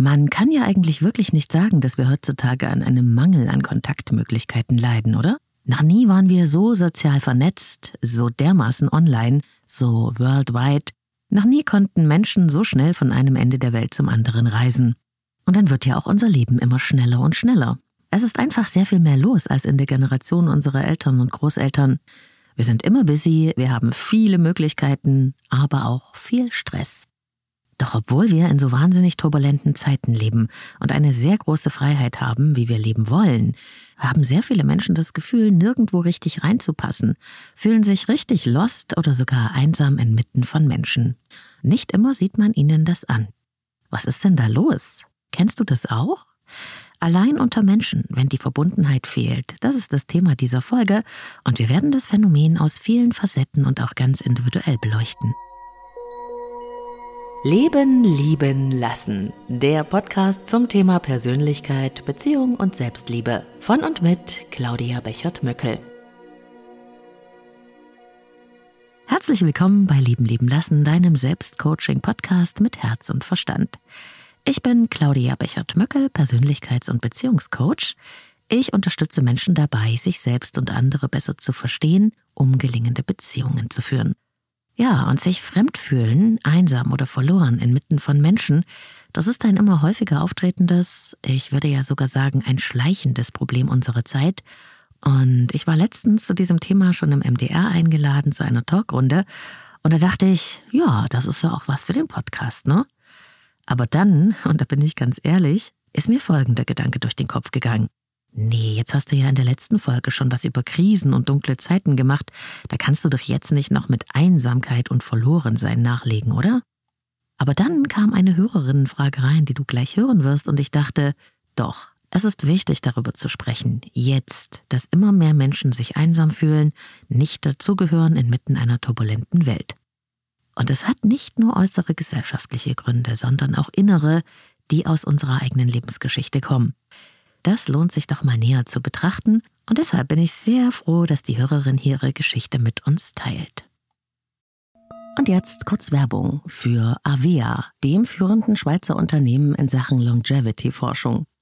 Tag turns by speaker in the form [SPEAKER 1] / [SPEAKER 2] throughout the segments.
[SPEAKER 1] Man kann ja eigentlich wirklich nicht sagen, dass wir heutzutage an einem Mangel an Kontaktmöglichkeiten leiden, oder? Noch nie waren wir so sozial vernetzt, so dermaßen online, so worldwide. Noch nie konnten Menschen so schnell von einem Ende der Welt zum anderen reisen. Und dann wird ja auch unser Leben immer schneller und schneller. Es ist einfach sehr viel mehr los als in der Generation unserer Eltern und Großeltern. Wir sind immer busy, wir haben viele Möglichkeiten, aber auch viel Stress. Doch obwohl wir in so wahnsinnig turbulenten Zeiten leben und eine sehr große Freiheit haben, wie wir leben wollen, haben sehr viele Menschen das Gefühl, nirgendwo richtig reinzupassen, fühlen sich richtig lost oder sogar einsam inmitten von Menschen. Nicht immer sieht man ihnen das an. Was ist denn da los? Kennst du das auch? Allein unter Menschen, wenn die Verbundenheit fehlt, das ist das Thema dieser Folge und wir werden das Phänomen aus vielen Facetten und auch ganz individuell beleuchten. Leben, lieben, lassen. Der Podcast zum Thema Persönlichkeit, Beziehung und Selbstliebe. Von und mit Claudia Bechert-Möckel. Herzlich willkommen bei Lieben, lieben, lassen, deinem Selbstcoaching-Podcast mit Herz und Verstand. Ich bin Claudia Bechert-Möckel, Persönlichkeits- und Beziehungscoach. Ich unterstütze Menschen dabei, sich selbst und andere besser zu verstehen, um gelingende Beziehungen zu führen. Ja, und sich fremd fühlen, einsam oder verloren inmitten von Menschen, das ist ein immer häufiger auftretendes, ich würde ja sogar sagen, ein schleichendes Problem unserer Zeit. Und ich war letztens zu diesem Thema schon im MDR eingeladen zu einer Talkrunde. Und da dachte ich, ja, das ist ja auch was für den Podcast, ne? Aber dann, und da bin ich ganz ehrlich, ist mir folgender Gedanke durch den Kopf gegangen. Nee, jetzt hast du ja in der letzten Folge schon was über Krisen und dunkle Zeiten gemacht. Da kannst du doch jetzt nicht noch mit Einsamkeit und Verlorensein nachlegen, oder? Aber dann kam eine Hörerinnenfrage rein, die du gleich hören wirst, und ich dachte, doch, es ist wichtig, darüber zu sprechen, jetzt, dass immer mehr Menschen sich einsam fühlen, nicht dazugehören inmitten einer turbulenten Welt. Und es hat nicht nur äußere gesellschaftliche Gründe, sondern auch innere, die aus unserer eigenen Lebensgeschichte kommen. Das lohnt sich doch mal näher zu betrachten und deshalb bin ich sehr froh, dass die Hörerin hier ihre Geschichte mit uns teilt. Und jetzt kurz Werbung für Avea, dem führenden Schweizer Unternehmen in Sachen Longevity-Forschung.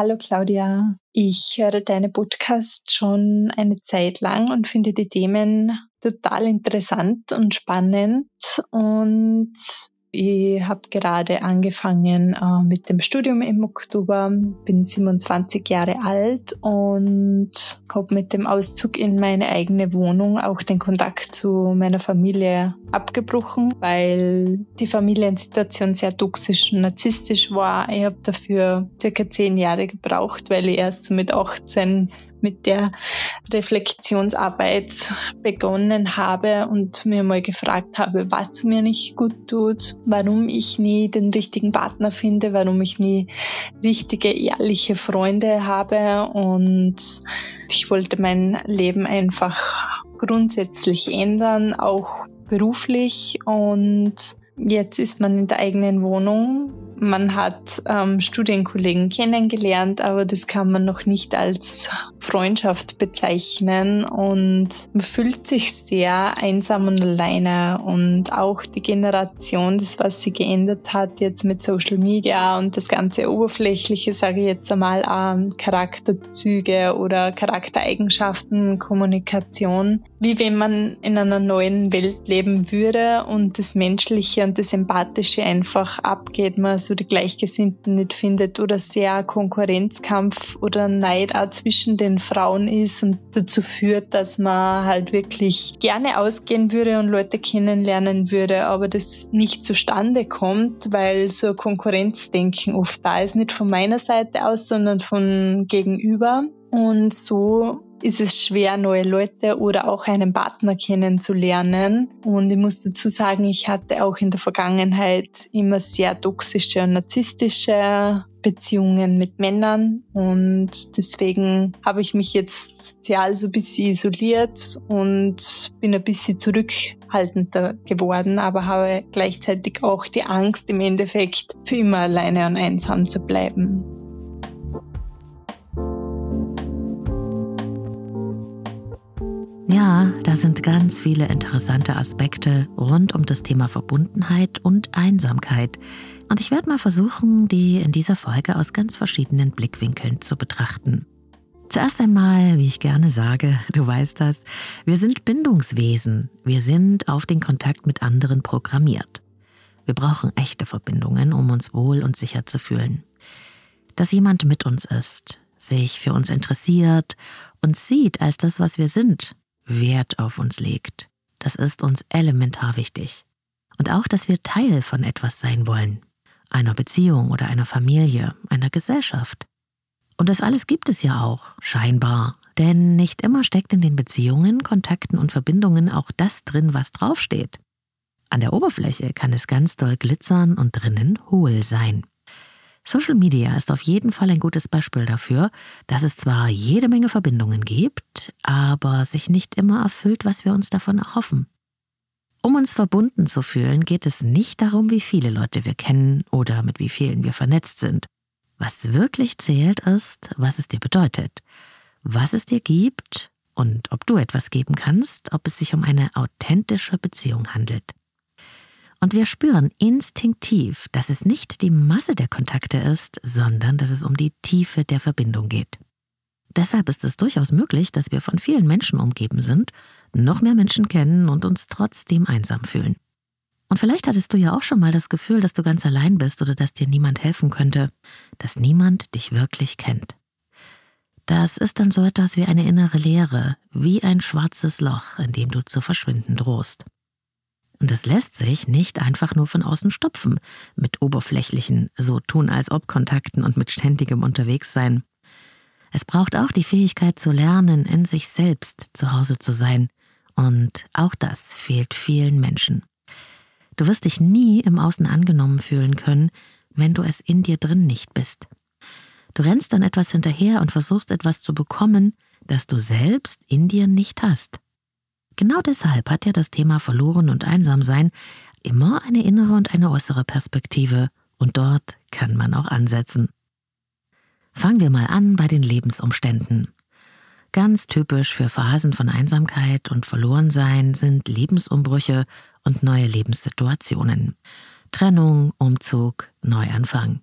[SPEAKER 2] Hallo Claudia, ich höre deine Podcast schon eine Zeit lang und finde die Themen total interessant und spannend. Und ich habe gerade angefangen äh, mit dem Studium im Oktober, bin 27 Jahre alt und habe mit dem Auszug in meine eigene Wohnung auch den Kontakt zu meiner Familie abgebrochen, weil die Familiensituation sehr toxisch und narzisstisch war. Ich habe dafür circa zehn Jahre gebraucht, weil ich erst so mit 18 mit der Reflexionsarbeit begonnen habe und mir mal gefragt habe, was mir nicht gut tut, warum ich nie den richtigen Partner finde, warum ich nie richtige, ehrliche Freunde habe. Und ich wollte mein Leben einfach grundsätzlich ändern, auch beruflich. Und jetzt ist man in der eigenen Wohnung man hat ähm, Studienkollegen kennengelernt, aber das kann man noch nicht als Freundschaft bezeichnen. Und man fühlt sich sehr einsam und alleine. Und auch die Generation, das was sie geändert hat jetzt mit Social Media und das ganze Oberflächliche, sage ich jetzt einmal, ähm, Charakterzüge oder Charaktereigenschaften, Kommunikation, wie wenn man in einer neuen Welt leben würde und das Menschliche und das Empathische einfach abgeht, man so die Gleichgesinnten nicht findet oder sehr Konkurrenzkampf oder Neid auch zwischen den Frauen ist und dazu führt, dass man halt wirklich gerne ausgehen würde und Leute kennenlernen würde, aber das nicht zustande kommt, weil so Konkurrenzdenken oft da ist, nicht von meiner Seite aus, sondern von gegenüber. Und so ist es schwer, neue Leute oder auch einen Partner kennenzulernen. Und ich muss dazu sagen, ich hatte auch in der Vergangenheit immer sehr toxische und narzisstische Beziehungen mit Männern und deswegen habe ich mich jetzt sozial so ein bisschen isoliert und bin ein bisschen zurückhaltender geworden, aber habe gleichzeitig auch die Angst im Endeffekt für immer alleine und einsam zu bleiben.
[SPEAKER 1] Ja, da sind ganz viele interessante Aspekte rund um das Thema Verbundenheit und Einsamkeit. Und ich werde mal versuchen, die in dieser Folge aus ganz verschiedenen Blickwinkeln zu betrachten. Zuerst einmal, wie ich gerne sage, du weißt das, wir sind Bindungswesen. Wir sind auf den Kontakt mit anderen programmiert. Wir brauchen echte Verbindungen, um uns wohl und sicher zu fühlen. Dass jemand mit uns ist, sich für uns interessiert, uns sieht als das, was wir sind, Wert auf uns legt. Das ist uns elementar wichtig. Und auch, dass wir Teil von etwas sein wollen. Einer Beziehung oder einer Familie, einer Gesellschaft. Und das alles gibt es ja auch, scheinbar. Denn nicht immer steckt in den Beziehungen, Kontakten und Verbindungen auch das drin, was draufsteht. An der Oberfläche kann es ganz doll glitzern und drinnen hohl sein. Social Media ist auf jeden Fall ein gutes Beispiel dafür, dass es zwar jede Menge Verbindungen gibt, aber sich nicht immer erfüllt, was wir uns davon erhoffen. Um uns verbunden zu fühlen, geht es nicht darum, wie viele Leute wir kennen oder mit wie vielen wir vernetzt sind. Was wirklich zählt, ist, was es dir bedeutet, was es dir gibt und ob du etwas geben kannst, ob es sich um eine authentische Beziehung handelt. Und wir spüren instinktiv, dass es nicht die Masse der Kontakte ist, sondern dass es um die Tiefe der Verbindung geht. Deshalb ist es durchaus möglich, dass wir von vielen Menschen umgeben sind, noch mehr Menschen kennen und uns trotzdem einsam fühlen. Und vielleicht hattest du ja auch schon mal das Gefühl, dass du ganz allein bist oder dass dir niemand helfen könnte, dass niemand dich wirklich kennt. Das ist dann so etwas wie eine innere Leere, wie ein schwarzes Loch, in dem du zu verschwinden drohst. Und es lässt sich nicht einfach nur von außen stopfen, mit oberflächlichen, so tun als ob Kontakten und mit ständigem Unterwegssein. Es braucht auch die Fähigkeit zu lernen, in sich selbst zu Hause zu sein. Und auch das fehlt vielen Menschen. Du wirst dich nie im Außen angenommen fühlen können, wenn du es in dir drin nicht bist. Du rennst dann etwas hinterher und versuchst etwas zu bekommen, das du selbst in dir nicht hast. Genau deshalb hat ja das Thema Verloren und Einsamsein immer eine innere und eine äußere Perspektive, und dort kann man auch ansetzen. Fangen wir mal an bei den Lebensumständen. Ganz typisch für Phasen von Einsamkeit und Verlorensein sind Lebensumbrüche und neue Lebenssituationen. Trennung, Umzug, Neuanfang.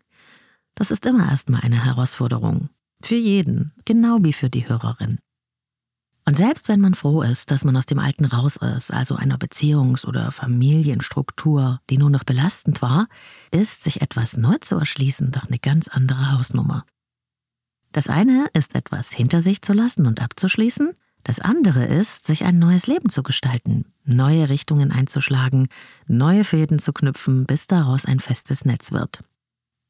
[SPEAKER 1] Das ist immer erstmal eine Herausforderung. Für jeden, genau wie für die Hörerin. Und selbst wenn man froh ist, dass man aus dem Alten raus ist, also einer Beziehungs- oder Familienstruktur, die nur noch belastend war, ist sich etwas neu zu erschließen doch eine ganz andere Hausnummer. Das eine ist etwas hinter sich zu lassen und abzuschließen, das andere ist, sich ein neues Leben zu gestalten, neue Richtungen einzuschlagen, neue Fäden zu knüpfen, bis daraus ein festes Netz wird.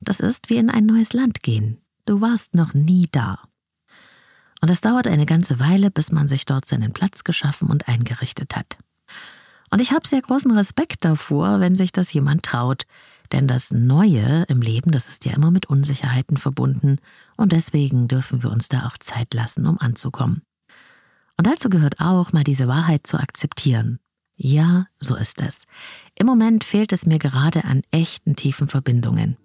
[SPEAKER 1] Das ist wie in ein neues Land gehen. Du warst noch nie da. Und es dauert eine ganze Weile, bis man sich dort seinen Platz geschaffen und eingerichtet hat. Und ich habe sehr großen Respekt davor, wenn sich das jemand traut, denn das Neue im Leben, das ist ja immer mit Unsicherheiten verbunden, und deswegen dürfen wir uns da auch Zeit lassen, um anzukommen. Und dazu gehört auch, mal diese Wahrheit zu akzeptieren. Ja, so ist es. Im Moment fehlt es mir gerade an echten tiefen Verbindungen.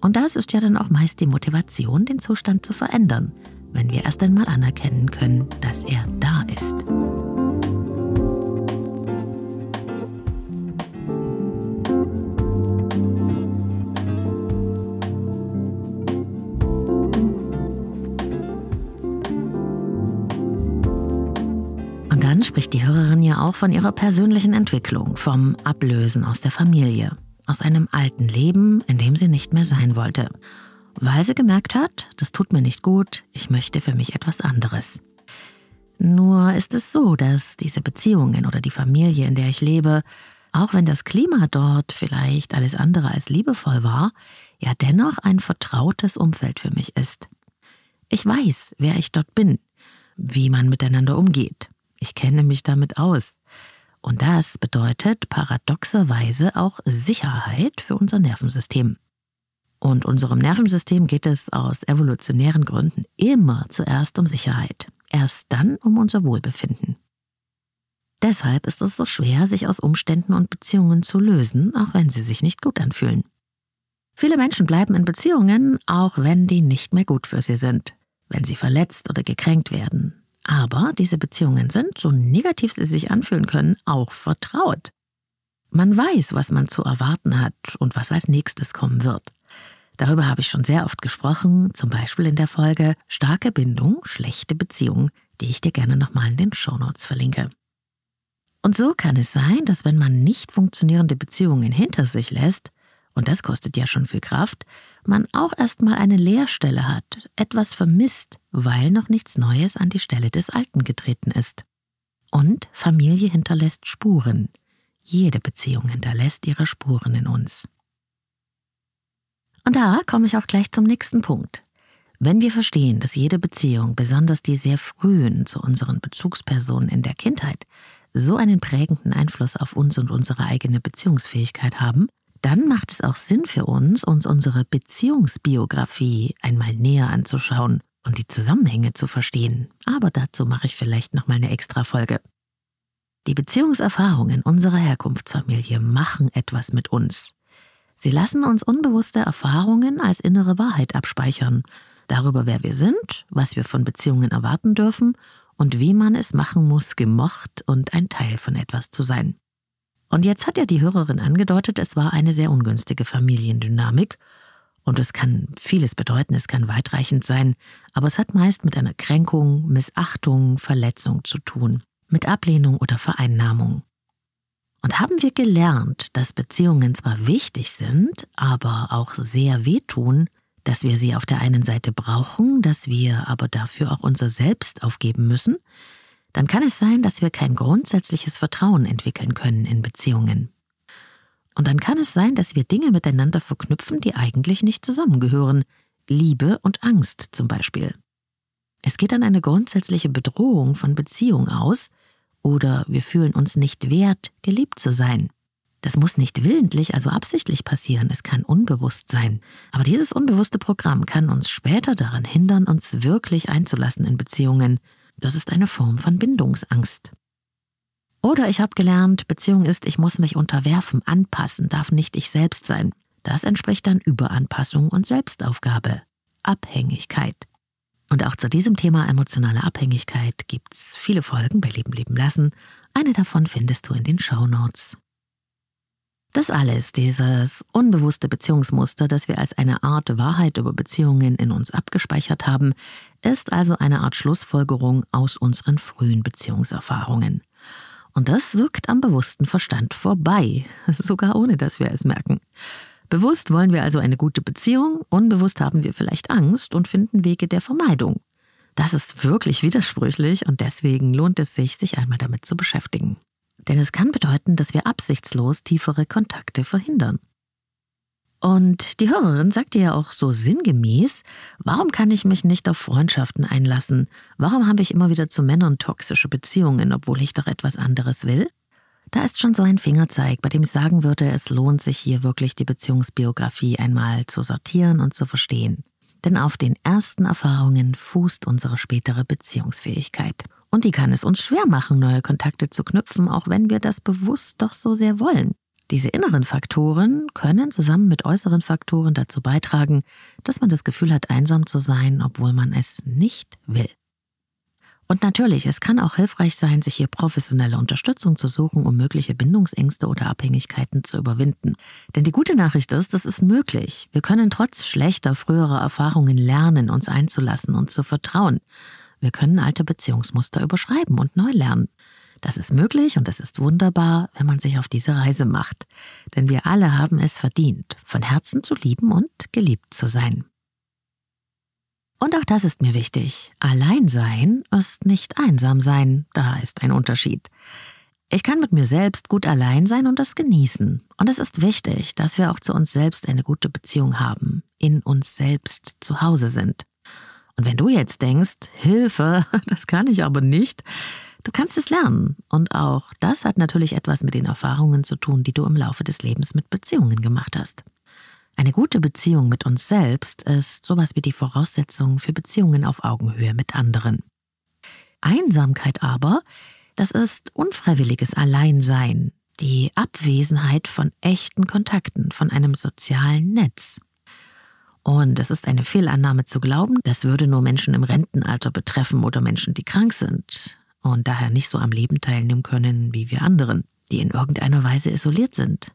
[SPEAKER 1] Und das ist ja dann auch meist die Motivation, den Zustand zu verändern, wenn wir erst einmal anerkennen können, dass er da ist. Und dann spricht die Hörerin ja auch von ihrer persönlichen Entwicklung, vom Ablösen aus der Familie, aus einem alten Leben, in dem sie nicht mehr sein wollte, weil sie gemerkt hat, das tut mir nicht gut, ich möchte für mich etwas anderes. Nur ist es so, dass diese Beziehungen oder die Familie, in der ich lebe, auch wenn das Klima dort vielleicht alles andere als liebevoll war, ja dennoch ein vertrautes Umfeld für mich ist. Ich weiß, wer ich dort bin, wie man miteinander umgeht. Ich kenne mich damit aus. Und das bedeutet paradoxerweise auch Sicherheit für unser Nervensystem. Und unserem Nervensystem geht es aus evolutionären Gründen immer zuerst um Sicherheit, erst dann um unser Wohlbefinden. Deshalb ist es so schwer, sich aus Umständen und Beziehungen zu lösen, auch wenn sie sich nicht gut anfühlen. Viele Menschen bleiben in Beziehungen, auch wenn die nicht mehr gut für sie sind, wenn sie verletzt oder gekränkt werden, aber diese Beziehungen sind, so negativ sie sich anfühlen können, auch vertraut. Man weiß, was man zu erwarten hat und was als nächstes kommen wird. Darüber habe ich schon sehr oft gesprochen, zum Beispiel in der Folge Starke Bindung, schlechte Beziehung, die ich dir gerne nochmal in den Shownotes verlinke. Und so kann es sein, dass wenn man nicht funktionierende Beziehungen hinter sich lässt, und das kostet ja schon viel Kraft, man auch erstmal eine Leerstelle hat, etwas vermisst, weil noch nichts Neues an die Stelle des Alten getreten ist. Und Familie hinterlässt Spuren. Jede Beziehung hinterlässt ihre Spuren in uns. Und da komme ich auch gleich zum nächsten Punkt. Wenn wir verstehen, dass jede Beziehung, besonders die sehr frühen zu unseren Bezugspersonen in der Kindheit, so einen prägenden Einfluss auf uns und unsere eigene Beziehungsfähigkeit haben, dann macht es auch Sinn für uns, uns unsere Beziehungsbiografie einmal näher anzuschauen und die Zusammenhänge zu verstehen. Aber dazu mache ich vielleicht noch mal eine extra Folge. Die Beziehungserfahrungen unserer Herkunftsfamilie machen etwas mit uns. Sie lassen uns unbewusste Erfahrungen als innere Wahrheit abspeichern, darüber, wer wir sind, was wir von Beziehungen erwarten dürfen und wie man es machen muss, gemocht und ein Teil von etwas zu sein. Und jetzt hat ja die Hörerin angedeutet, es war eine sehr ungünstige Familiendynamik. Und es kann vieles bedeuten, es kann weitreichend sein, aber es hat meist mit einer Kränkung, Missachtung, Verletzung zu tun, mit Ablehnung oder Vereinnahmung. Und haben wir gelernt, dass Beziehungen zwar wichtig sind, aber auch sehr wehtun, dass wir sie auf der einen Seite brauchen, dass wir aber dafür auch unser Selbst aufgeben müssen, dann kann es sein, dass wir kein grundsätzliches Vertrauen entwickeln können in Beziehungen. Und dann kann es sein, dass wir Dinge miteinander verknüpfen, die eigentlich nicht zusammengehören. Liebe und Angst zum Beispiel. Es geht dann eine grundsätzliche Bedrohung von Beziehung aus, oder wir fühlen uns nicht wert, geliebt zu sein. Das muss nicht willentlich, also absichtlich passieren, es kann unbewusst sein. Aber dieses unbewusste Programm kann uns später daran hindern, uns wirklich einzulassen in Beziehungen das ist eine Form von Bindungsangst. Oder ich habe gelernt, Beziehung ist, ich muss mich unterwerfen, anpassen, darf nicht ich selbst sein. Das entspricht dann Überanpassung und Selbstaufgabe, Abhängigkeit. Und auch zu diesem Thema emotionale Abhängigkeit gibt's viele Folgen bei Leben leben lassen. Eine davon findest du in den Show Notes. Das alles, dieses unbewusste Beziehungsmuster, das wir als eine Art Wahrheit über Beziehungen in uns abgespeichert haben, ist also eine Art Schlussfolgerung aus unseren frühen Beziehungserfahrungen. Und das wirkt am bewussten Verstand vorbei, sogar ohne dass wir es merken. Bewusst wollen wir also eine gute Beziehung, unbewusst haben wir vielleicht Angst und finden Wege der Vermeidung. Das ist wirklich widersprüchlich und deswegen lohnt es sich, sich einmal damit zu beschäftigen. Denn es kann bedeuten, dass wir absichtslos tiefere Kontakte verhindern. Und die Hörerin sagte ja auch so sinngemäß, warum kann ich mich nicht auf Freundschaften einlassen? Warum habe ich immer wieder zu Männern toxische Beziehungen, obwohl ich doch etwas anderes will? Da ist schon so ein Fingerzeig, bei dem ich sagen würde, es lohnt sich hier wirklich die Beziehungsbiografie einmal zu sortieren und zu verstehen. Denn auf den ersten Erfahrungen fußt unsere spätere Beziehungsfähigkeit. Und die kann es uns schwer machen, neue Kontakte zu knüpfen, auch wenn wir das bewusst doch so sehr wollen. Diese inneren Faktoren können zusammen mit äußeren Faktoren dazu beitragen, dass man das Gefühl hat, einsam zu sein, obwohl man es nicht will. Und natürlich, es kann auch hilfreich sein, sich hier professionelle Unterstützung zu suchen, um mögliche Bindungsängste oder Abhängigkeiten zu überwinden. Denn die gute Nachricht ist, das ist möglich. Wir können trotz schlechter früherer Erfahrungen lernen, uns einzulassen und zu vertrauen. Wir können alte Beziehungsmuster überschreiben und neu lernen. Das ist möglich und es ist wunderbar, wenn man sich auf diese Reise macht. Denn wir alle haben es verdient, von Herzen zu lieben und geliebt zu sein. Und auch das ist mir wichtig. Allein sein ist nicht einsam sein. Da ist ein Unterschied. Ich kann mit mir selbst gut allein sein und das genießen. Und es ist wichtig, dass wir auch zu uns selbst eine gute Beziehung haben, in uns selbst zu Hause sind. Und wenn du jetzt denkst, Hilfe, das kann ich aber nicht, du kannst es lernen. Und auch das hat natürlich etwas mit den Erfahrungen zu tun, die du im Laufe des Lebens mit Beziehungen gemacht hast. Eine gute Beziehung mit uns selbst ist sowas wie die Voraussetzung für Beziehungen auf Augenhöhe mit anderen. Einsamkeit aber, das ist unfreiwilliges Alleinsein, die Abwesenheit von echten Kontakten, von einem sozialen Netz. Und es ist eine Fehlannahme zu glauben, das würde nur Menschen im Rentenalter betreffen oder Menschen, die krank sind und daher nicht so am Leben teilnehmen können wie wir anderen, die in irgendeiner Weise isoliert sind.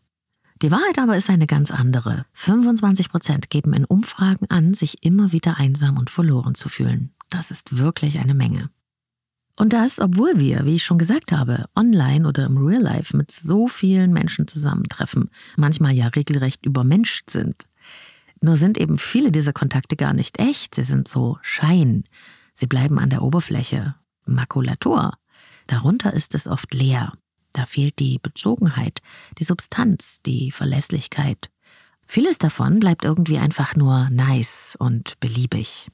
[SPEAKER 1] Die Wahrheit aber ist eine ganz andere. 25 Prozent geben in Umfragen an, sich immer wieder einsam und verloren zu fühlen. Das ist wirklich eine Menge. Und das, obwohl wir, wie ich schon gesagt habe, online oder im Real Life mit so vielen Menschen zusammentreffen, manchmal ja regelrecht übermenscht sind. Nur sind eben viele dieser Kontakte gar nicht echt, sie sind so Schein. Sie bleiben an der Oberfläche, Makulatur. Darunter ist es oft leer. Da fehlt die Bezogenheit, die Substanz, die Verlässlichkeit. Vieles davon bleibt irgendwie einfach nur nice und beliebig.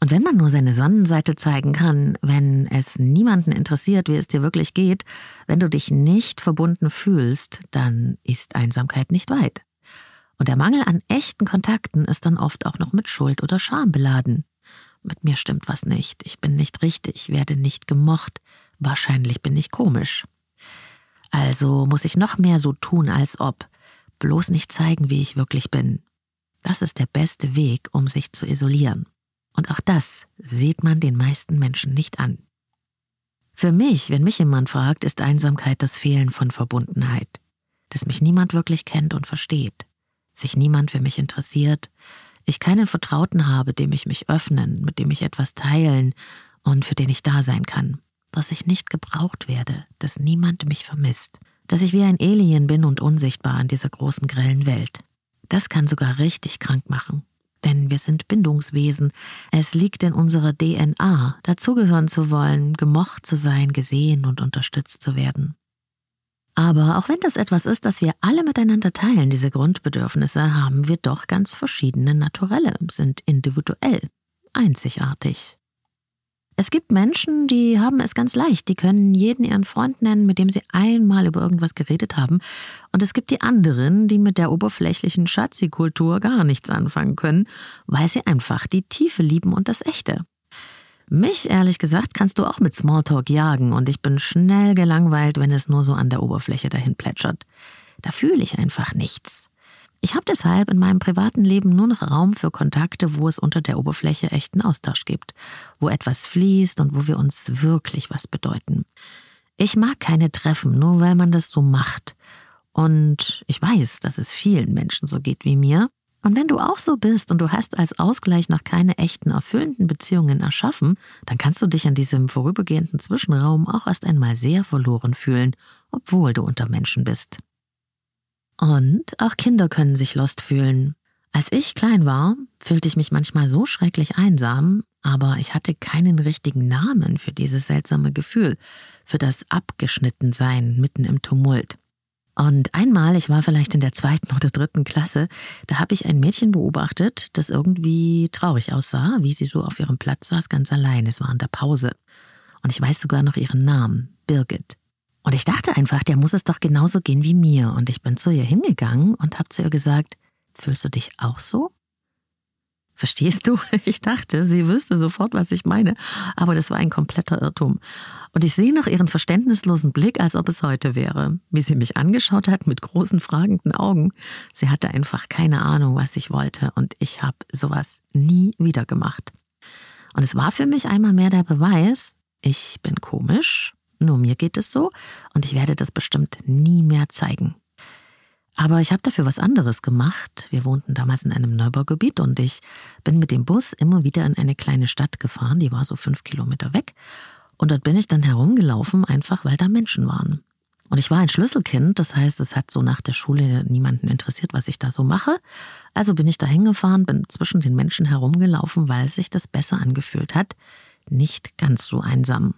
[SPEAKER 1] Und wenn man nur seine Sonnenseite zeigen kann, wenn es niemanden interessiert, wie es dir wirklich geht, wenn du dich nicht verbunden fühlst, dann ist Einsamkeit nicht weit. Und der Mangel an echten Kontakten ist dann oft auch noch mit Schuld oder Scham beladen. Mit mir stimmt was nicht, ich bin nicht richtig, werde nicht gemocht, wahrscheinlich bin ich komisch. Also muss ich noch mehr so tun, als ob, bloß nicht zeigen, wie ich wirklich bin. Das ist der beste Weg, um sich zu isolieren. Und auch das sieht man den meisten Menschen nicht an. Für mich, wenn mich jemand fragt, ist Einsamkeit das Fehlen von Verbundenheit, dass mich niemand wirklich kennt und versteht, sich niemand für mich interessiert, ich keinen Vertrauten habe, dem ich mich öffnen, mit dem ich etwas teilen und für den ich da sein kann dass ich nicht gebraucht werde, dass niemand mich vermisst, dass ich wie ein Alien bin und unsichtbar in dieser großen grellen Welt. Das kann sogar richtig krank machen. Denn wir sind Bindungswesen. Es liegt in unserer DNA, dazugehören zu wollen, gemocht zu sein, gesehen und unterstützt zu werden. Aber auch wenn das etwas ist, das wir alle miteinander teilen, diese Grundbedürfnisse, haben wir doch ganz verschiedene Naturelle, sind individuell, einzigartig. Es gibt Menschen, die haben es ganz leicht, die können jeden ihren Freund nennen, mit dem sie einmal über irgendwas geredet haben. Und es gibt die anderen, die mit der oberflächlichen Schatzi-Kultur gar nichts anfangen können, weil sie einfach die Tiefe lieben und das Echte. Mich, ehrlich gesagt, kannst du auch mit Smalltalk jagen und ich bin schnell gelangweilt, wenn es nur so an der Oberfläche dahin plätschert. Da fühle ich einfach nichts. Ich habe deshalb in meinem privaten Leben nur noch Raum für Kontakte, wo es unter der Oberfläche echten Austausch gibt, wo etwas fließt und wo wir uns wirklich was bedeuten. Ich mag keine Treffen, nur weil man das so macht. Und ich weiß, dass es vielen Menschen so geht wie mir. Und wenn du auch so bist und du hast als Ausgleich noch keine echten, erfüllenden Beziehungen erschaffen, dann kannst du dich an diesem vorübergehenden Zwischenraum auch erst einmal sehr verloren fühlen, obwohl du unter Menschen bist. Und auch Kinder können sich lost fühlen. Als ich klein war, fühlte ich mich manchmal so schrecklich einsam, aber ich hatte keinen richtigen Namen für dieses seltsame Gefühl, für das Abgeschnittensein mitten im Tumult. Und einmal, ich war vielleicht in der zweiten oder dritten Klasse, da habe ich ein Mädchen beobachtet, das irgendwie traurig aussah, wie sie so auf ihrem Platz saß, ganz allein. Es war in der Pause. Und ich weiß sogar noch ihren Namen, Birgit. Und ich dachte einfach, der muss es doch genauso gehen wie mir. Und ich bin zu ihr hingegangen und habe zu ihr gesagt, fühlst du dich auch so? Verstehst du? Ich dachte, sie wüsste sofort, was ich meine, aber das war ein kompletter Irrtum. Und ich sehe noch ihren verständnislosen Blick, als ob es heute wäre, wie sie mich angeschaut hat mit großen fragenden Augen. Sie hatte einfach keine Ahnung, was ich wollte, und ich habe sowas nie wieder gemacht. Und es war für mich einmal mehr der Beweis, ich bin komisch, nur mir geht es so, und ich werde das bestimmt nie mehr zeigen. Aber ich habe dafür was anderes gemacht. Wir wohnten damals in einem Neubaugebiet und ich bin mit dem Bus immer wieder in eine kleine Stadt gefahren, die war so fünf Kilometer weg. Und dort bin ich dann herumgelaufen, einfach weil da Menschen waren. Und ich war ein Schlüsselkind, das heißt, es hat so nach der Schule niemanden interessiert, was ich da so mache. Also bin ich da hingefahren, bin zwischen den Menschen herumgelaufen, weil sich das besser angefühlt hat. Nicht ganz so einsam.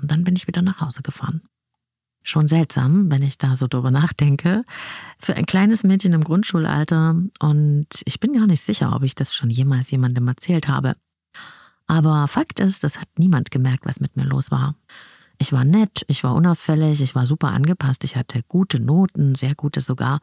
[SPEAKER 1] Und dann bin ich wieder nach Hause gefahren. Schon seltsam, wenn ich da so drüber nachdenke. Für ein kleines Mädchen im Grundschulalter. Und ich bin gar nicht sicher, ob ich das schon jemals jemandem erzählt habe. Aber Fakt ist, das hat niemand gemerkt, was mit mir los war. Ich war nett, ich war unauffällig, ich war super angepasst, ich hatte gute Noten, sehr gute sogar.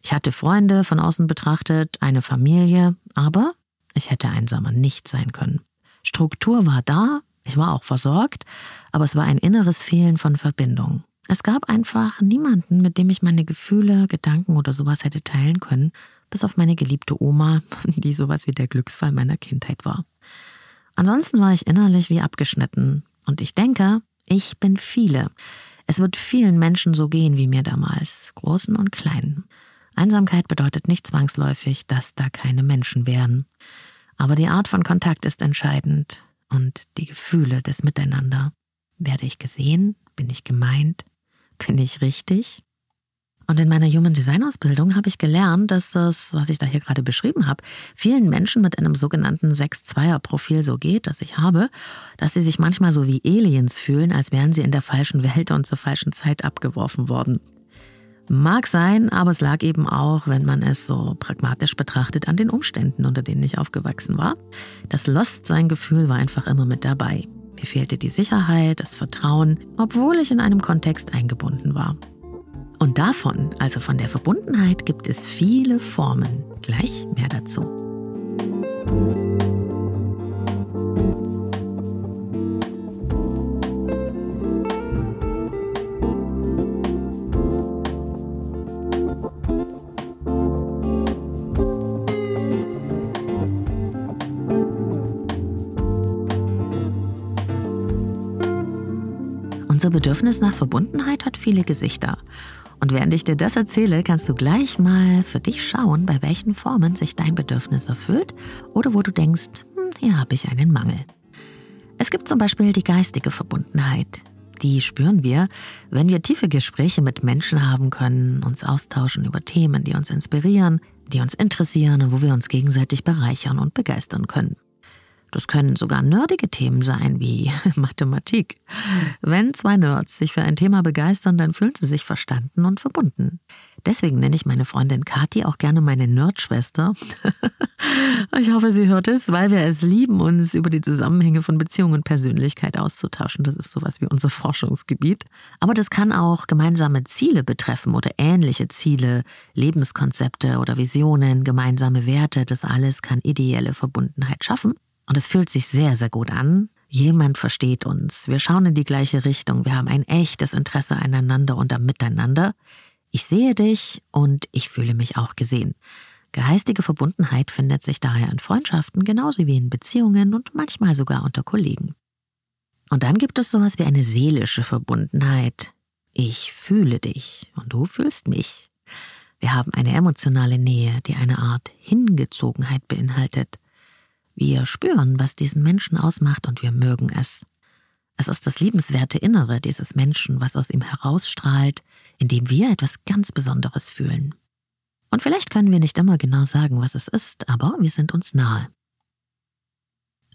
[SPEAKER 1] Ich hatte Freunde von außen betrachtet, eine Familie, aber ich hätte einsamer nicht sein können. Struktur war da, ich war auch versorgt, aber es war ein inneres Fehlen von Verbindung. Es gab einfach niemanden, mit dem ich meine Gefühle, Gedanken oder sowas hätte teilen können, bis auf meine geliebte Oma, die sowas wie der Glücksfall meiner Kindheit war. Ansonsten war ich innerlich wie abgeschnitten. Und ich denke, ich bin viele. Es wird vielen Menschen so gehen wie mir damals, großen und kleinen. Einsamkeit bedeutet nicht zwangsläufig, dass da keine Menschen wären. Aber die Art von Kontakt ist entscheidend und die Gefühle des Miteinander. Werde ich gesehen? Bin ich gemeint? Bin ich richtig? Und in meiner Human Design Ausbildung habe ich gelernt, dass das, was ich da hier gerade beschrieben habe, vielen Menschen mit einem sogenannten 6-2er-Profil so geht, das ich habe, dass sie sich manchmal so wie Aliens fühlen, als wären sie in der falschen Welt und zur falschen Zeit abgeworfen worden. Mag sein, aber es lag eben auch, wenn man es so pragmatisch betrachtet, an den Umständen, unter denen ich aufgewachsen war. Das Lost-Sein-Gefühl war einfach immer mit dabei. Mir fehlte die Sicherheit, das Vertrauen, obwohl ich in einem Kontext eingebunden war. Und davon, also von der Verbundenheit, gibt es viele Formen. Gleich mehr dazu. Unser Bedürfnis nach Verbundenheit hat viele Gesichter. Und während ich dir das erzähle, kannst du gleich mal für dich schauen, bei welchen Formen sich dein Bedürfnis erfüllt oder wo du denkst, hm, hier habe ich einen Mangel. Es gibt zum Beispiel die geistige Verbundenheit. Die spüren wir, wenn wir tiefe Gespräche mit Menschen haben können, uns austauschen über Themen, die uns inspirieren, die uns interessieren und wo wir uns gegenseitig bereichern und begeistern können. Das können sogar nerdige Themen sein, wie Mathematik. Wenn zwei Nerds sich für ein Thema begeistern, dann fühlen sie sich verstanden und verbunden. Deswegen nenne ich meine Freundin Kathi auch gerne meine Nerdschwester. ich hoffe, sie hört es, weil wir es lieben, uns über die Zusammenhänge von Beziehung und Persönlichkeit auszutauschen. Das ist sowas wie unser Forschungsgebiet. Aber das kann auch gemeinsame Ziele betreffen oder ähnliche Ziele, Lebenskonzepte oder Visionen, gemeinsame Werte. Das alles kann ideelle Verbundenheit schaffen. Und es fühlt sich sehr, sehr gut an. Jemand versteht uns. Wir schauen in die gleiche Richtung. Wir haben ein echtes Interesse aneinander und am Miteinander. Ich sehe dich und ich fühle mich auch gesehen. Geistige Verbundenheit findet sich daher in Freundschaften genauso wie in Beziehungen und manchmal sogar unter Kollegen. Und dann gibt es sowas wie eine seelische Verbundenheit. Ich fühle dich und du fühlst mich. Wir haben eine emotionale Nähe, die eine Art Hingezogenheit beinhaltet. Wir spüren, was diesen Menschen ausmacht und wir mögen es. Es ist das liebenswerte Innere dieses Menschen, was aus ihm herausstrahlt, indem wir etwas ganz Besonderes fühlen. Und vielleicht können wir nicht immer genau sagen, was es ist, aber wir sind uns nahe.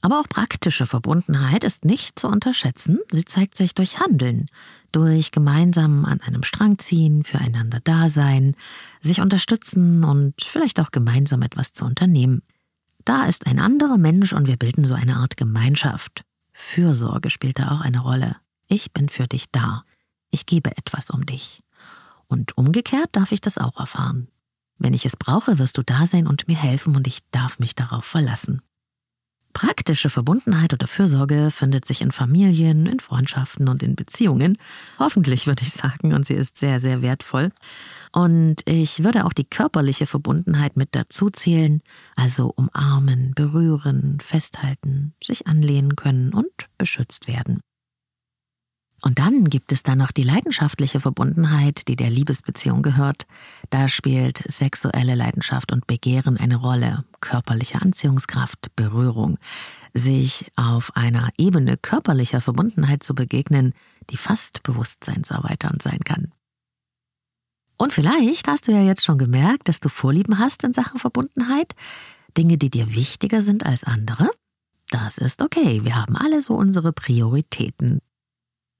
[SPEAKER 1] Aber auch praktische Verbundenheit ist nicht zu unterschätzen. Sie zeigt sich durch Handeln, durch gemeinsam an einem Strang ziehen, füreinander da sein, sich unterstützen und vielleicht auch gemeinsam etwas zu unternehmen. Da ist ein anderer Mensch und wir bilden so eine Art Gemeinschaft. Fürsorge spielt da auch eine Rolle. Ich bin für dich da. Ich gebe etwas um dich. Und umgekehrt darf ich das auch erfahren. Wenn ich es brauche, wirst du da sein und mir helfen und ich darf mich darauf verlassen. Praktische Verbundenheit oder Fürsorge findet sich in Familien, in Freundschaften und in Beziehungen. Hoffentlich würde ich sagen, und sie ist sehr, sehr wertvoll. Und ich würde auch die körperliche Verbundenheit mit dazu zählen, also umarmen, berühren, festhalten, sich anlehnen können und beschützt werden. Und dann gibt es da noch die leidenschaftliche Verbundenheit, die der Liebesbeziehung gehört. Da spielt sexuelle Leidenschaft und Begehren eine Rolle, körperliche Anziehungskraft, Berührung, sich auf einer Ebene körperlicher Verbundenheit zu begegnen, die fast bewusstseinserweiternd sein kann. Und vielleicht hast du ja jetzt schon gemerkt, dass du Vorlieben hast in Sachen Verbundenheit, Dinge, die dir wichtiger sind als andere. Das ist okay, wir haben alle so unsere Prioritäten.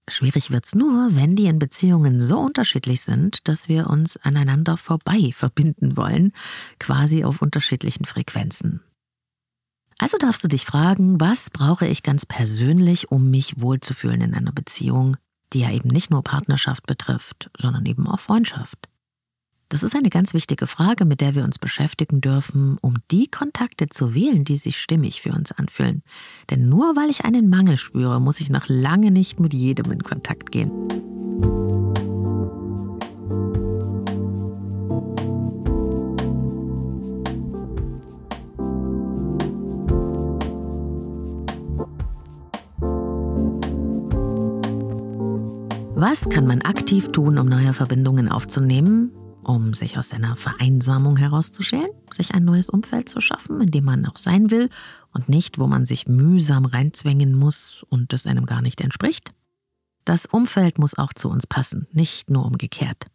[SPEAKER 1] Schwierig wird's nur, wenn die in Beziehungen so unterschiedlich sind, dass wir uns aneinander vorbei verbinden wollen, quasi auf unterschiedlichen Frequenzen. Also darfst du dich fragen, was brauche ich ganz persönlich, um mich wohlzufühlen in einer Beziehung, die ja eben nicht nur Partnerschaft betrifft, sondern eben auch Freundschaft. Das ist eine ganz wichtige Frage, mit der wir uns beschäftigen dürfen, um die Kontakte zu wählen, die sich stimmig für uns anfühlen. Denn nur weil ich einen Mangel spüre, muss ich noch lange nicht mit jedem in Kontakt gehen. Aktiv tun, um neue Verbindungen aufzunehmen? um sich aus seiner Vereinsamung herauszuschälen, sich ein neues Umfeld zu schaffen, in dem man auch sein will und nicht, wo man sich mühsam reinzwängen muss und es einem gar nicht entspricht. Das Umfeld muss auch zu uns passen, nicht nur umgekehrt.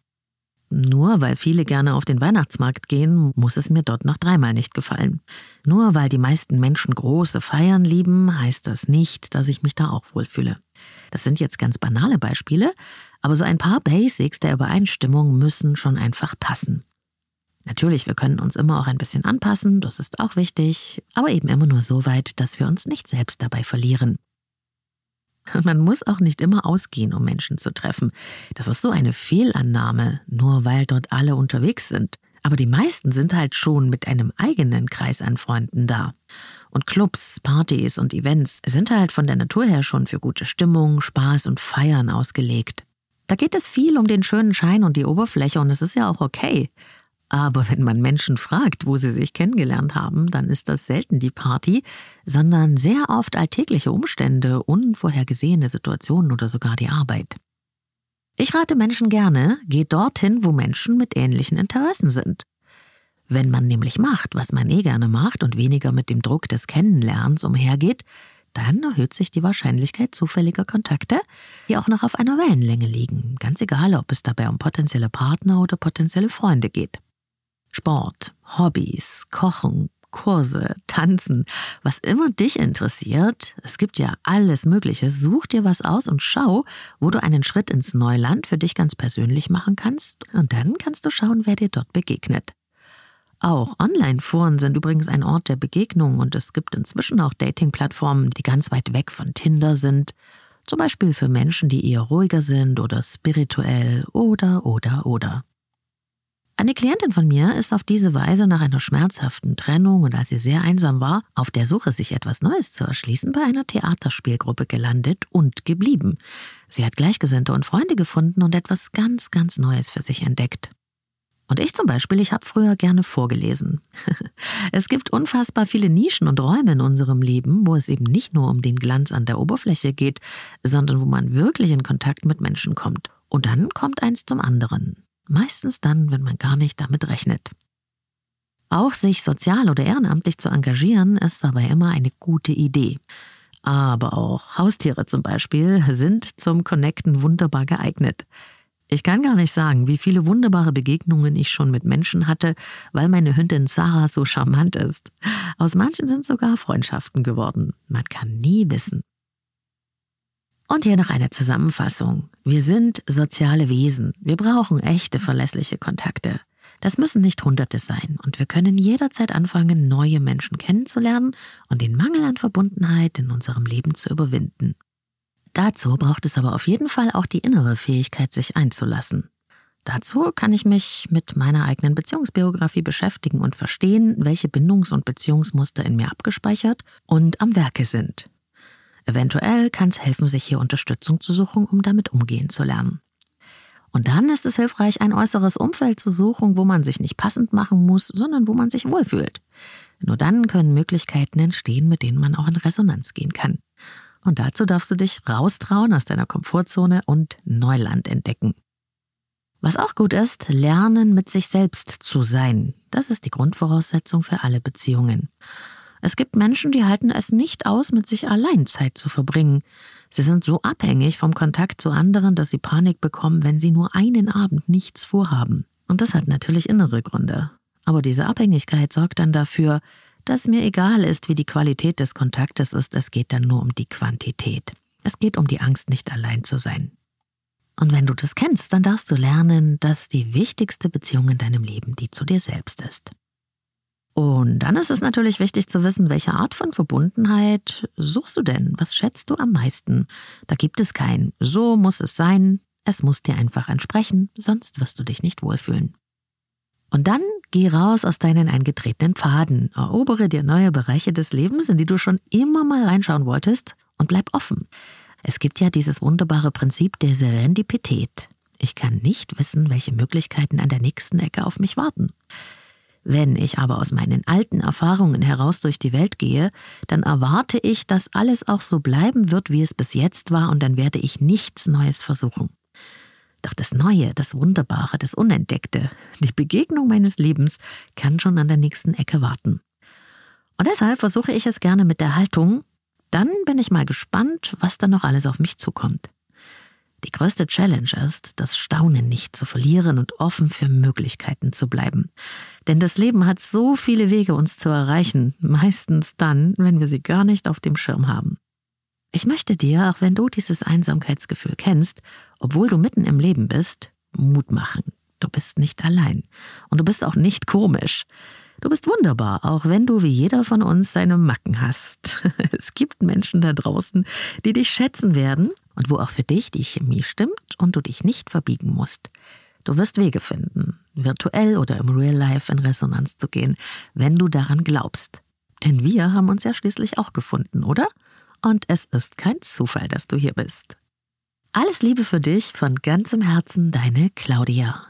[SPEAKER 1] Nur weil viele gerne auf den Weihnachtsmarkt gehen, muss es mir dort noch dreimal nicht gefallen. Nur weil die meisten Menschen große Feiern lieben, heißt das nicht, dass ich mich da auch wohlfühle. Das sind jetzt ganz banale Beispiele, aber so ein paar Basics der Übereinstimmung müssen schon einfach passen. Natürlich, wir können uns immer auch ein bisschen anpassen, das ist auch wichtig, aber eben immer nur so weit, dass wir uns nicht selbst dabei verlieren. Und man muss auch nicht immer ausgehen, um Menschen zu treffen. Das ist so eine Fehlannahme, nur weil dort alle unterwegs sind. Aber die meisten sind halt schon mit einem eigenen Kreis an Freunden da. Und Clubs, Partys und Events sind halt von der Natur her schon für gute Stimmung, Spaß und Feiern ausgelegt. Da geht es viel um den schönen Schein und die Oberfläche und es ist ja auch okay. Aber wenn man Menschen fragt, wo sie sich kennengelernt haben, dann ist das selten die Party, sondern sehr oft alltägliche Umstände, unvorhergesehene Situationen oder sogar die Arbeit. Ich rate Menschen gerne, geht dorthin, wo Menschen mit ähnlichen Interessen sind. Wenn man nämlich macht, was man eh gerne macht und weniger mit dem Druck des Kennenlernens umhergeht, dann erhöht sich die Wahrscheinlichkeit zufälliger Kontakte, die auch noch auf einer Wellenlänge liegen, ganz egal, ob es dabei um potenzielle Partner oder potenzielle Freunde geht. Sport, Hobbys, Kochen, Kurse, Tanzen, was immer dich interessiert, es gibt ja alles Mögliche, such dir was aus und schau, wo du einen Schritt ins Neuland für dich ganz persönlich machen kannst und dann kannst du schauen, wer dir dort begegnet. Auch Online-Foren sind übrigens ein Ort der Begegnung und es gibt inzwischen auch Dating-Plattformen, die ganz weit weg von Tinder sind. Zum Beispiel für Menschen, die eher ruhiger sind oder spirituell oder, oder, oder. Eine Klientin von mir ist auf diese Weise nach einer schmerzhaften Trennung und als sie sehr einsam war, auf der Suche, sich etwas Neues zu erschließen, bei einer Theaterspielgruppe gelandet und geblieben. Sie hat Gleichgesinnte und Freunde gefunden und etwas ganz, ganz Neues für sich entdeckt. Und ich zum Beispiel, ich habe früher gerne vorgelesen. es gibt unfassbar viele Nischen und Räume in unserem Leben, wo es eben nicht nur um den Glanz an der Oberfläche geht, sondern wo man wirklich in Kontakt mit Menschen kommt. Und dann kommt eins zum anderen. Meistens dann, wenn man gar nicht damit rechnet. Auch sich sozial oder ehrenamtlich zu engagieren, ist dabei immer eine gute Idee. Aber auch Haustiere zum Beispiel sind zum Connecten wunderbar geeignet. Ich kann gar nicht sagen, wie viele wunderbare Begegnungen ich schon mit Menschen hatte, weil meine Hündin Sarah so charmant ist. Aus manchen sind sogar Freundschaften geworden. Man kann nie wissen. Und hier noch eine Zusammenfassung. Wir sind soziale Wesen. Wir brauchen echte, verlässliche Kontakte. Das müssen nicht Hunderte sein und wir können jederzeit anfangen, neue Menschen kennenzulernen und den Mangel an Verbundenheit in unserem Leben zu überwinden. Dazu braucht es aber auf jeden Fall auch die innere Fähigkeit, sich einzulassen. Dazu kann ich mich mit meiner eigenen Beziehungsbiografie beschäftigen und verstehen, welche Bindungs- und Beziehungsmuster in mir abgespeichert und am Werke sind. Eventuell kann es helfen, sich hier Unterstützung zu suchen, um damit umgehen zu lernen. Und dann ist es hilfreich, ein äußeres Umfeld zu suchen, wo man sich nicht passend machen muss, sondern wo man sich wohlfühlt. Nur dann können Möglichkeiten entstehen, mit denen man auch in Resonanz gehen kann. Und dazu darfst du dich raustrauen aus deiner Komfortzone und Neuland entdecken. Was auch gut ist, lernen mit sich selbst zu sein. Das ist die Grundvoraussetzung für alle Beziehungen. Es gibt Menschen, die halten es nicht aus, mit sich allein Zeit zu verbringen. Sie sind so abhängig vom Kontakt zu anderen, dass sie Panik bekommen, wenn sie nur einen Abend nichts vorhaben. Und das hat natürlich innere Gründe. Aber diese Abhängigkeit sorgt dann dafür, dass mir egal ist, wie die Qualität des Kontaktes ist, es geht dann nur um die Quantität. Es geht um die Angst, nicht allein zu sein. Und wenn du das kennst, dann darfst du lernen, dass die wichtigste Beziehung in deinem Leben die zu dir selbst ist. Und dann ist es natürlich wichtig zu wissen, welche Art von Verbundenheit suchst du denn? Was schätzt du am meisten? Da gibt es kein So muss es sein. Es muss dir einfach entsprechen, sonst wirst du dich nicht wohlfühlen. Und dann geh raus aus deinen eingetretenen Pfaden, erobere dir neue Bereiche des Lebens, in die du schon immer mal reinschauen wolltest und bleib offen. Es gibt ja dieses wunderbare Prinzip der Serendipität. Ich kann nicht wissen, welche Möglichkeiten an der nächsten Ecke auf mich warten. Wenn ich aber aus meinen alten Erfahrungen heraus durch die Welt gehe, dann erwarte ich, dass alles auch so bleiben wird, wie es bis jetzt war, und dann werde ich nichts Neues versuchen. Doch das Neue, das Wunderbare, das Unentdeckte, die Begegnung meines Lebens kann schon an der nächsten Ecke warten. Und deshalb versuche ich es gerne mit der Haltung, dann bin ich mal gespannt, was da noch alles auf mich zukommt. Die größte Challenge ist, das Staunen nicht zu verlieren und offen für Möglichkeiten zu bleiben. Denn das Leben hat so viele Wege, uns zu erreichen, meistens dann, wenn wir sie gar nicht auf dem Schirm haben. Ich möchte dir, auch wenn du dieses Einsamkeitsgefühl kennst, obwohl du mitten im Leben bist, Mut machen. Du bist nicht allein. Und du bist auch nicht komisch. Du bist wunderbar, auch wenn du wie jeder von uns seine Macken hast. Es gibt Menschen da draußen, die dich schätzen werden und wo auch für dich die Chemie stimmt und du dich nicht verbiegen musst. Du wirst Wege finden, virtuell oder im Real Life in Resonanz zu gehen, wenn du daran glaubst. Denn wir haben uns ja schließlich auch gefunden, oder? Und es ist kein Zufall, dass du hier bist. Alles Liebe für dich von ganzem Herzen, deine Claudia.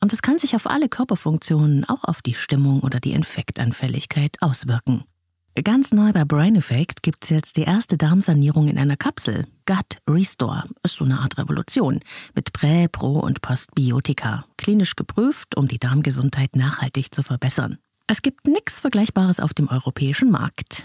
[SPEAKER 1] und es kann sich auf alle Körperfunktionen, auch auf die Stimmung oder die Infektanfälligkeit auswirken. Ganz neu bei Brain Effect gibt es jetzt die erste Darmsanierung in einer Kapsel. Gut Restore ist so eine Art Revolution mit Prä-, Pro- und Postbiotika. Klinisch geprüft, um die Darmgesundheit nachhaltig zu verbessern. Es gibt nichts Vergleichbares auf dem europäischen Markt.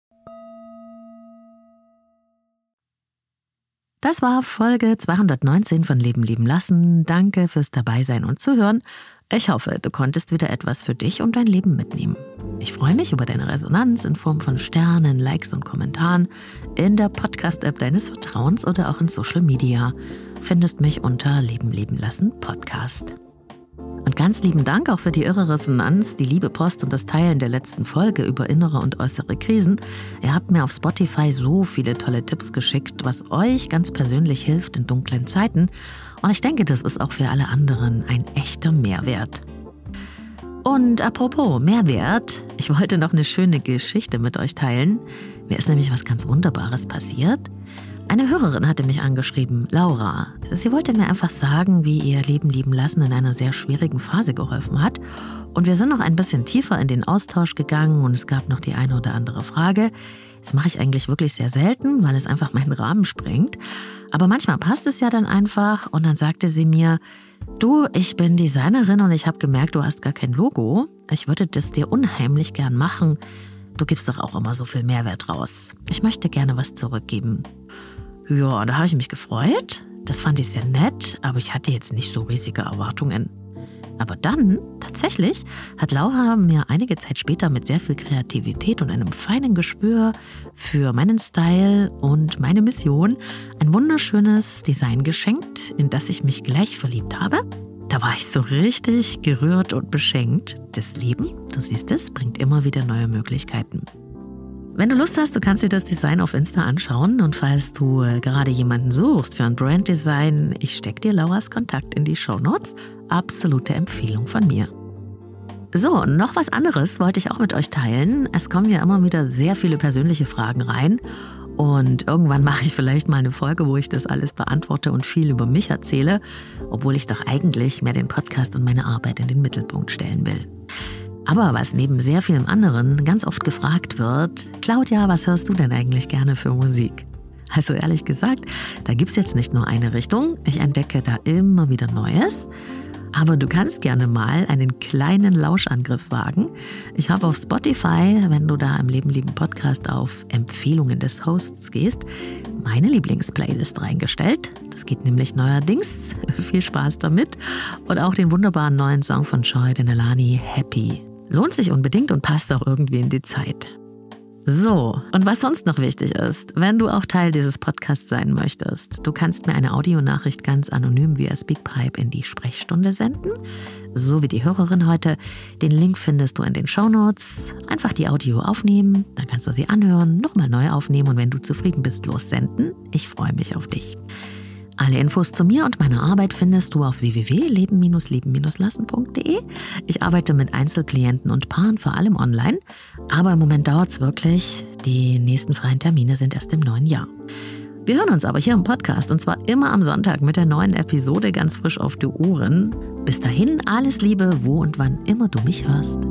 [SPEAKER 1] Das war Folge 219 von Leben lieben lassen. Danke fürs Dabeisein und Zuhören. Ich hoffe, du konntest wieder etwas für dich und dein Leben mitnehmen. Ich freue mich über deine Resonanz in Form von Sternen, Likes und Kommentaren in der Podcast-App deines Vertrauens oder auch in Social Media. Findest mich unter Leben leben lassen Podcast. Und ganz lieben Dank auch für die irre Resonanz, die liebe Post und das Teilen der letzten Folge über innere und äußere Krisen. Ihr habt mir auf Spotify so viele tolle Tipps geschickt, was euch ganz persönlich hilft in dunklen Zeiten. Und ich denke, das ist auch für alle anderen ein echter Mehrwert. Und apropos Mehrwert, Ich wollte noch eine schöne Geschichte mit euch teilen. Mir ist nämlich was ganz Wunderbares passiert. Eine Hörerin hatte mich angeschrieben, Laura. Sie wollte mir einfach sagen, wie ihr Leben lieben lassen in einer sehr schwierigen Phase geholfen hat. Und wir sind noch ein bisschen tiefer in den Austausch gegangen und es gab noch die eine oder andere Frage. Das mache ich eigentlich wirklich sehr selten, weil es einfach meinen Rahmen sprengt. Aber manchmal passt es ja dann einfach und dann sagte sie mir, du, ich bin Designerin und ich habe gemerkt, du hast gar kein Logo. Ich würde das dir unheimlich gern machen. Du gibst doch auch immer so viel Mehrwert raus. Ich möchte gerne was zurückgeben. Ja, da habe ich mich gefreut. Das fand ich sehr nett, aber ich hatte jetzt nicht so riesige Erwartungen. Aber dann, tatsächlich, hat Laura mir einige Zeit später mit sehr viel Kreativität und einem feinen Gespür für meinen Style und meine Mission ein wunderschönes Design geschenkt, in das ich mich gleich verliebt habe. Da war ich so richtig gerührt und beschenkt. Das Leben, du siehst es, bringt immer wieder neue Möglichkeiten. Wenn du Lust hast, du kannst dir das Design auf Insta anschauen und falls du äh, gerade jemanden suchst für ein Branddesign, ich stecke dir Lauras Kontakt in die Show Notes. Absolute Empfehlung von mir. So, noch was anderes wollte ich auch mit euch teilen. Es kommen ja immer wieder sehr viele persönliche Fragen rein. Und irgendwann mache ich vielleicht mal eine Folge, wo ich das alles beantworte und viel über mich erzähle, obwohl ich doch eigentlich mehr den Podcast und meine Arbeit in den Mittelpunkt stellen will. Aber was neben sehr vielem anderen ganz oft gefragt wird, Claudia, was hörst du denn eigentlich gerne für Musik? Also ehrlich gesagt, da gibt es jetzt nicht nur eine Richtung. Ich entdecke da immer wieder Neues. Aber du kannst gerne mal einen kleinen Lauschangriff wagen. Ich habe auf Spotify, wenn du da im Leben lieben Podcast auf Empfehlungen des Hosts gehst, meine Lieblingsplaylist reingestellt. Das geht nämlich neuerdings. Viel Spaß damit. Und auch den wunderbaren neuen Song von Joy Denelani, Happy. Lohnt sich unbedingt und passt auch irgendwie in die Zeit. So, und was sonst noch wichtig ist, wenn du auch Teil dieses Podcasts sein möchtest, du kannst mir eine Audionachricht ganz anonym via Speakpipe in die Sprechstunde senden, so wie die Hörerin heute. Den Link findest du in den Show Notes. Einfach die Audio aufnehmen, dann kannst du sie anhören, nochmal neu aufnehmen und wenn du zufrieden bist, lossenden. Ich freue mich auf dich. Alle Infos zu mir und meiner Arbeit findest du auf www.leben-leben-lassen.de. Ich arbeite mit Einzelklienten und Paaren vor allem online, aber im Moment dauert es wirklich. Die nächsten freien Termine sind erst im neuen Jahr. Wir hören uns aber hier im Podcast und zwar immer am Sonntag mit der neuen Episode ganz frisch auf die Ohren. Bis dahin alles Liebe, wo und wann immer du mich hörst.